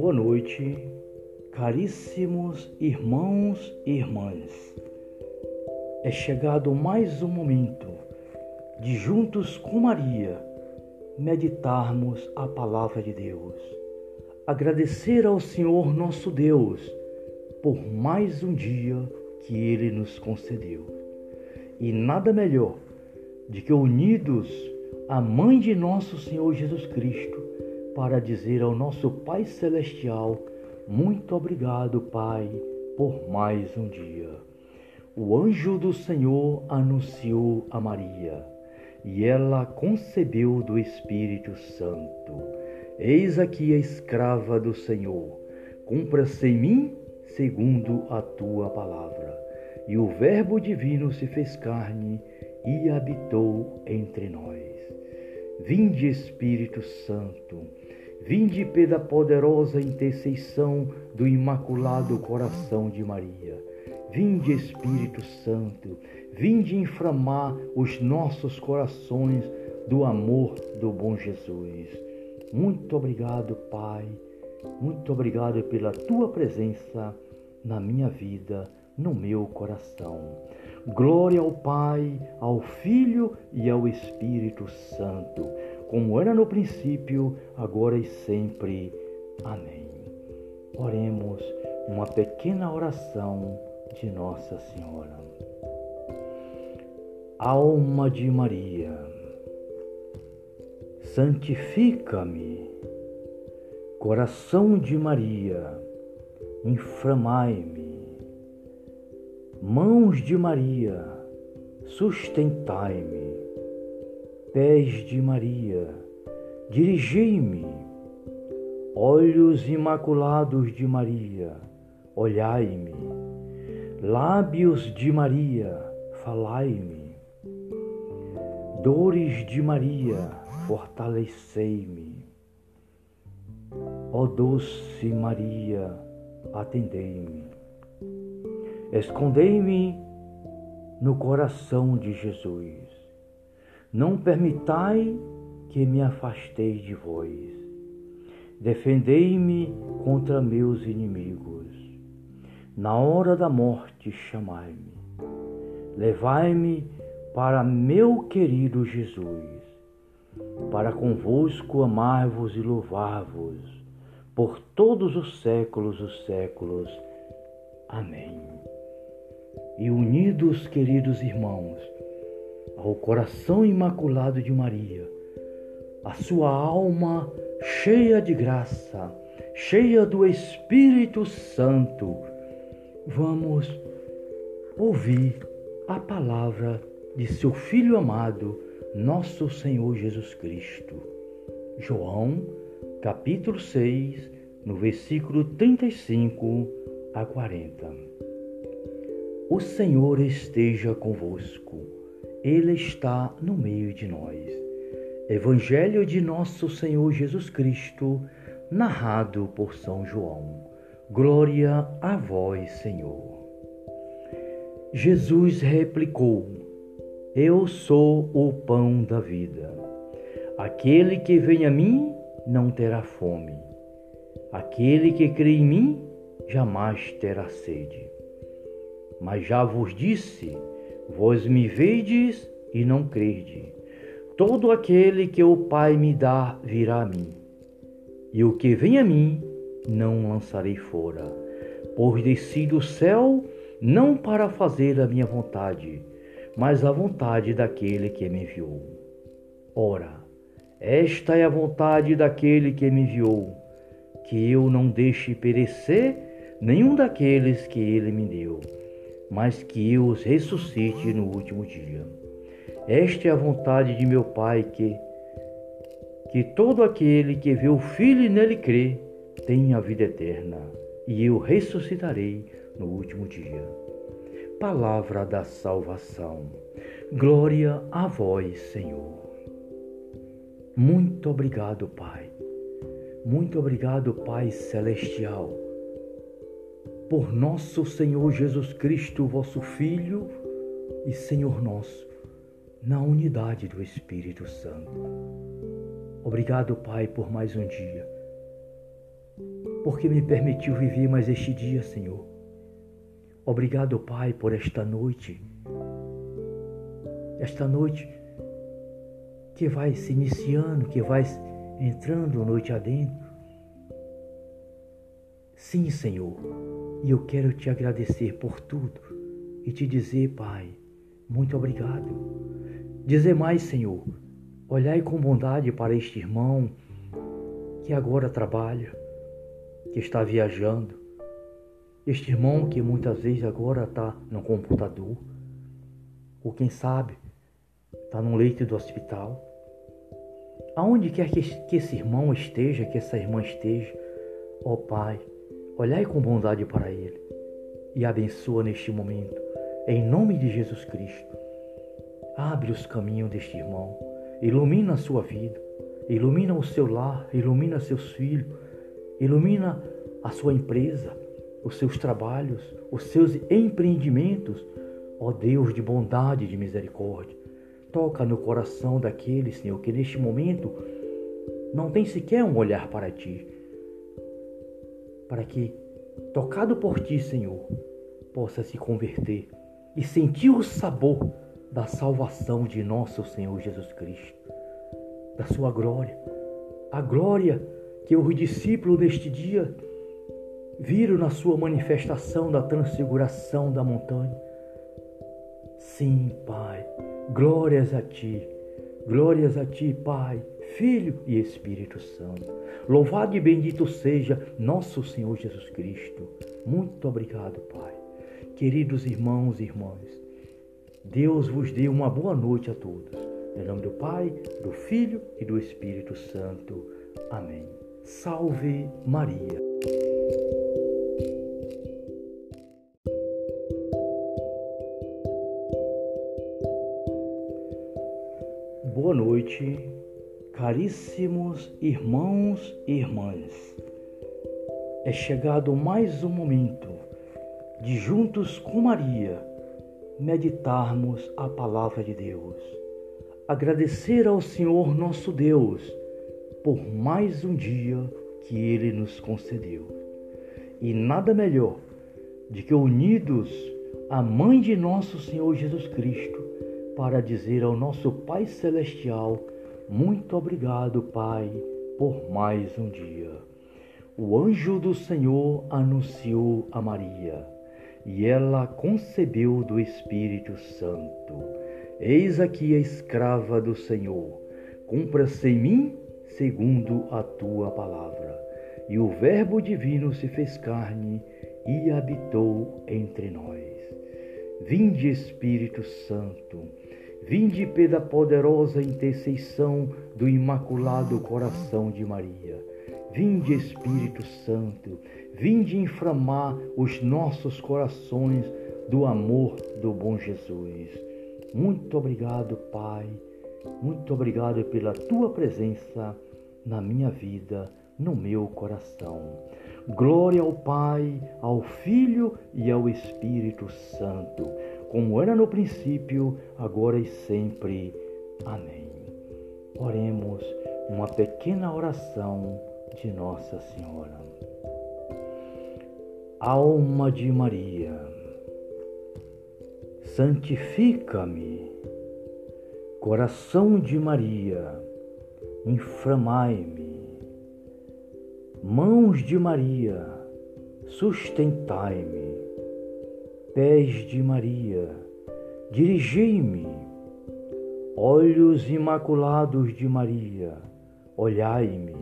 Boa noite, caríssimos irmãos e irmãs. É chegado mais um momento de juntos com Maria meditarmos a palavra de Deus. Agradecer ao Senhor nosso Deus por mais um dia que ele nos concedeu. E nada melhor de que unidos à mãe de nosso Senhor Jesus Cristo para dizer ao nosso Pai celestial: muito obrigado, Pai, por mais um dia. O anjo do Senhor anunciou a Maria, e ela concebeu do Espírito Santo. Eis aqui a escrava do Senhor, cumpra-se em mim segundo a tua palavra. E o Verbo divino se fez carne e habitou entre nós. Vinde, Espírito Santo, Vinde pela poderosa intercessão do Imaculado Coração de Maria. Vinde, Espírito Santo, vinde inflamar os nossos corações do amor do bom Jesus. Muito obrigado, Pai. Muito obrigado pela tua presença na minha vida, no meu coração. Glória ao Pai, ao Filho e ao Espírito Santo como era no princípio, agora e sempre. Amém. Oremos uma pequena oração de Nossa Senhora. Alma de Maria, santifica-me. Coração de Maria, inflamai-me. Mãos de Maria, sustentai-me pés de Maria, dirigi-me. Olhos imaculados de Maria, olhai-me. Lábios de Maria, falai-me. Dores de Maria, fortalecei-me. Ó doce Maria, atendei-me. Escondei-me no coração de Jesus não permitai que me afasteis de vós. Defendei-me contra meus inimigos. Na hora da morte, chamai-me. Levai-me para meu querido Jesus, para convosco amar-vos e louvar-vos por todos os séculos dos séculos. Amém. E unidos, queridos irmãos, ao coração imaculado de Maria, a sua alma cheia de graça, cheia do Espírito Santo, vamos ouvir a palavra de seu Filho amado, nosso Senhor Jesus Cristo. João, capítulo 6, no versículo 35 a 40. O Senhor esteja convosco. Ele está no meio de nós. Evangelho de Nosso Senhor Jesus Cristo, narrado por São João. Glória a vós, Senhor. Jesus replicou: Eu sou o pão da vida. Aquele que vem a mim não terá fome. Aquele que crê em mim jamais terá sede. Mas já vos disse Vós me vedes e não crede. Todo aquele que o Pai me dá virá a mim, e o que vem a mim não lançarei fora. Pois desci do céu não para fazer a minha vontade, mas a vontade daquele que me enviou. Ora, esta é a vontade daquele que me enviou, que eu não deixe perecer nenhum daqueles que ele me deu mas que eu os ressuscite no último dia. Esta é a vontade de meu Pai que que todo aquele que vê o Filho e nele crê tenha a vida eterna, e eu ressuscitarei no último dia. Palavra da salvação. Glória a vós, Senhor. Muito obrigado, Pai. Muito obrigado, Pai celestial por nosso Senhor Jesus Cristo, vosso Filho e Senhor nosso, na unidade do Espírito Santo. Obrigado, Pai, por mais um dia, porque me permitiu viver mais este dia, Senhor. Obrigado, Pai, por esta noite. Esta noite que vai se iniciando, que vai entrando noite adentro. Sim, Senhor, e eu quero te agradecer por tudo e te dizer, Pai, muito obrigado. Dizer mais, Senhor, olhai com bondade para este irmão que agora trabalha, que está viajando, este irmão que muitas vezes agora está no computador, ou quem sabe está no leito do hospital. Aonde quer que esse irmão esteja, que essa irmã esteja, ó Pai, olhai com bondade para ele e abençoa neste momento, em nome de Jesus Cristo. Abre os caminhos deste irmão, ilumina a sua vida, ilumina o seu lar, ilumina seus filhos, ilumina a sua empresa, os seus trabalhos, os seus empreendimentos, ó Deus de bondade e de misericórdia. Toca no coração daquele, Senhor, que neste momento não tem sequer um olhar para ti, para que, tocado por ti, Senhor, possa se converter e sentir o sabor da salvação de nosso Senhor Jesus Cristo, da sua glória, a glória que os discípulos deste dia viram na sua manifestação da transfiguração da montanha. Sim, Pai, glórias a Ti, glórias a Ti, Pai, Filho e Espírito Santo. Louvado e bendito seja nosso Senhor Jesus Cristo. Muito obrigado, Pai. Queridos irmãos e irmãs, Deus vos dê uma boa noite a todos. Em nome do Pai, do Filho e do Espírito Santo. Amém. Salve Maria. Boa noite, caríssimos irmãos e irmãs. É chegado mais um momento de juntos com Maria meditarmos a palavra de Deus. Agradecer ao Senhor nosso Deus por mais um dia que ele nos concedeu. E nada melhor de que unidos à mãe de nosso Senhor Jesus Cristo para dizer ao nosso Pai celestial: muito obrigado, Pai, por mais um dia. O anjo do Senhor anunciou a Maria e ela concebeu do Espírito Santo. Eis aqui a escrava do Senhor, cumpra-se em mim segundo a tua palavra. E o Verbo divino se fez carne e habitou entre nós. Vinde, Espírito Santo, vinde pela poderosa intercessão do Imaculado Coração de Maria. Vinde, Espírito Santo, Vinde inflamar os nossos corações do amor do bom Jesus. Muito obrigado, Pai. Muito obrigado pela tua presença na minha vida, no meu coração. Glória ao Pai, ao Filho e ao Espírito Santo, como era no princípio, agora e sempre. Amém. Oremos uma pequena oração de Nossa Senhora. Alma de Maria, santifica-me, coração de Maria, inflamai-me, mãos de Maria, sustentai-me, pés de Maria, dirigei-me, olhos imaculados de Maria, olhai-me,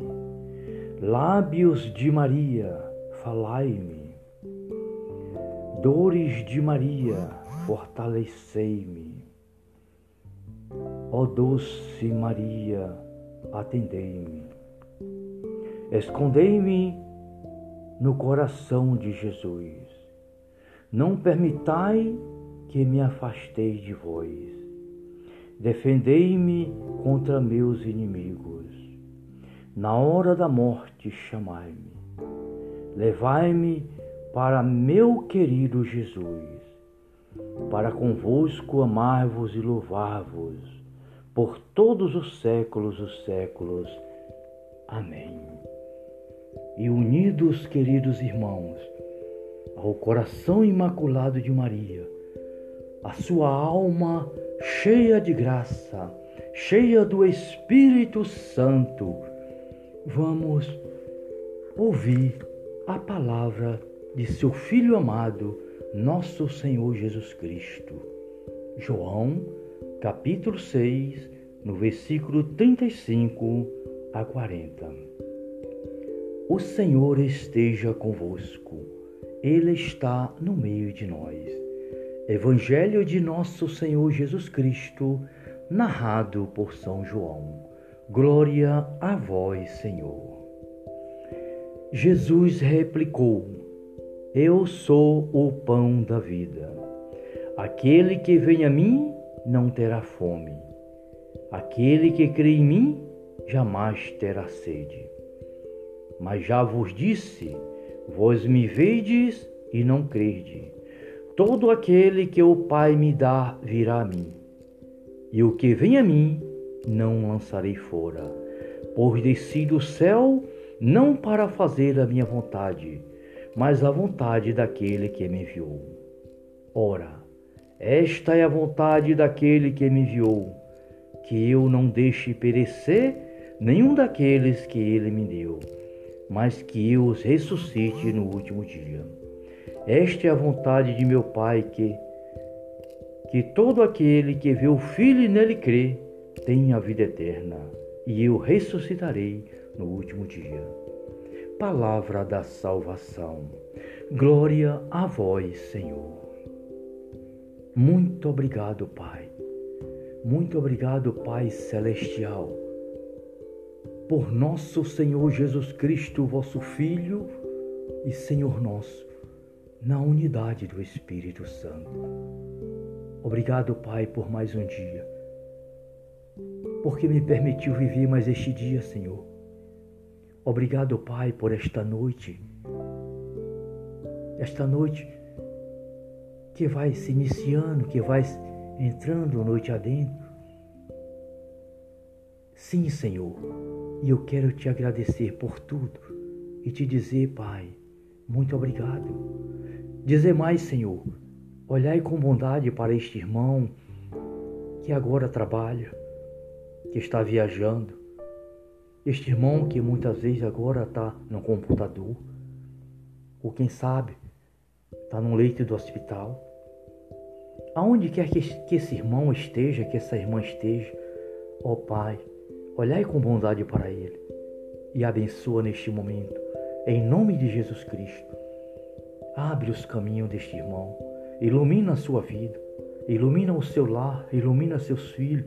lábios de Maria, falai-me Dores de Maria, fortalecei-me. Ó doce Maria, atendei-me. Escondei-me no coração de Jesus. Não permitai que me afastei de vós. Defendei-me contra meus inimigos. Na hora da morte, chamai-me. Levai-me para meu querido Jesus, para convosco amar-vos e louvar-vos por todos os séculos dos séculos. Amém. e unidos, queridos irmãos, ao coração imaculado de Maria, a sua alma cheia de graça, cheia do Espírito Santo, vamos ouvir a palavra de seu Filho amado, nosso Senhor Jesus Cristo. João, capítulo 6, no versículo 35 a 40. O Senhor esteja convosco, Ele está no meio de nós. Evangelho de nosso Senhor Jesus Cristo, narrado por São João. Glória a vós, Senhor. Jesus replicou: Eu sou o pão da vida. Aquele que vem a mim não terá fome. Aquele que crê em mim jamais terá sede. Mas já vos disse: vós me vedes e não crede. Todo aquele que o Pai me dá virá a mim, e o que vem a mim não lançarei fora, pois desci do céu não para fazer a minha vontade, mas a vontade daquele que me enviou. Ora, esta é a vontade daquele que me enviou, que eu não deixe perecer nenhum daqueles que ele me deu, mas que eu os ressuscite no último dia. Esta é a vontade de meu Pai que que todo aquele que vê o Filho e nele crê tenha a vida eterna, e eu ressuscitarei no último dia. Palavra da salvação. Glória a vós, Senhor. Muito obrigado, Pai. Muito obrigado, Pai celestial por nosso Senhor Jesus Cristo, vosso Filho e Senhor nosso, na unidade do Espírito Santo. Obrigado, Pai, por mais um dia, porque me permitiu viver mais este dia, Senhor. Obrigado, Pai, por esta noite, esta noite que vai se iniciando, que vai entrando noite adentro. Sim, Senhor, e eu quero te agradecer por tudo e te dizer, Pai, muito obrigado. Dizer mais, Senhor, olhai com bondade para este irmão que agora trabalha, que está viajando, este irmão que muitas vezes agora está no computador, ou quem sabe está num leito do hospital. Aonde quer que esse irmão esteja, que essa irmã esteja, ó Pai, Olhai com bondade para ele e abençoa neste momento, em nome de Jesus Cristo. Abre os caminhos deste irmão, ilumina a sua vida, ilumina o seu lar, ilumina seus filhos,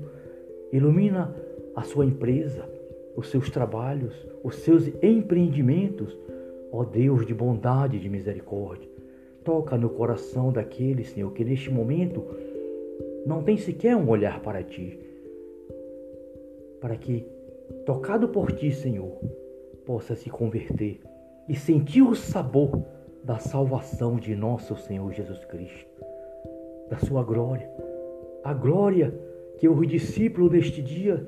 ilumina a sua empresa, os seus trabalhos, os seus empreendimentos. Ó Deus de bondade e de misericórdia, toca no coração daquele, Senhor, que neste momento não tem sequer um olhar para ti para que, tocado por ti, Senhor, possa se converter e sentir o sabor da salvação de nosso Senhor Jesus Cristo, da sua glória, a glória que os discípulos deste dia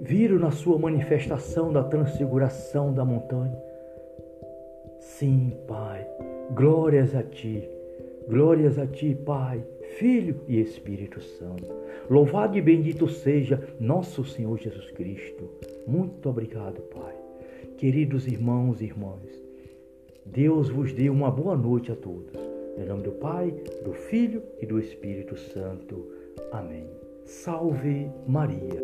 viram na sua manifestação da transfiguração da montanha. Sim, Pai, glórias a ti, glórias a ti, Pai Filho e Espírito Santo. Louvado e bendito seja nosso Senhor Jesus Cristo. Muito obrigado, Pai. Queridos irmãos e irmãs, Deus vos dê uma boa noite a todos. Em nome do Pai, do Filho e do Espírito Santo. Amém. Salve Maria.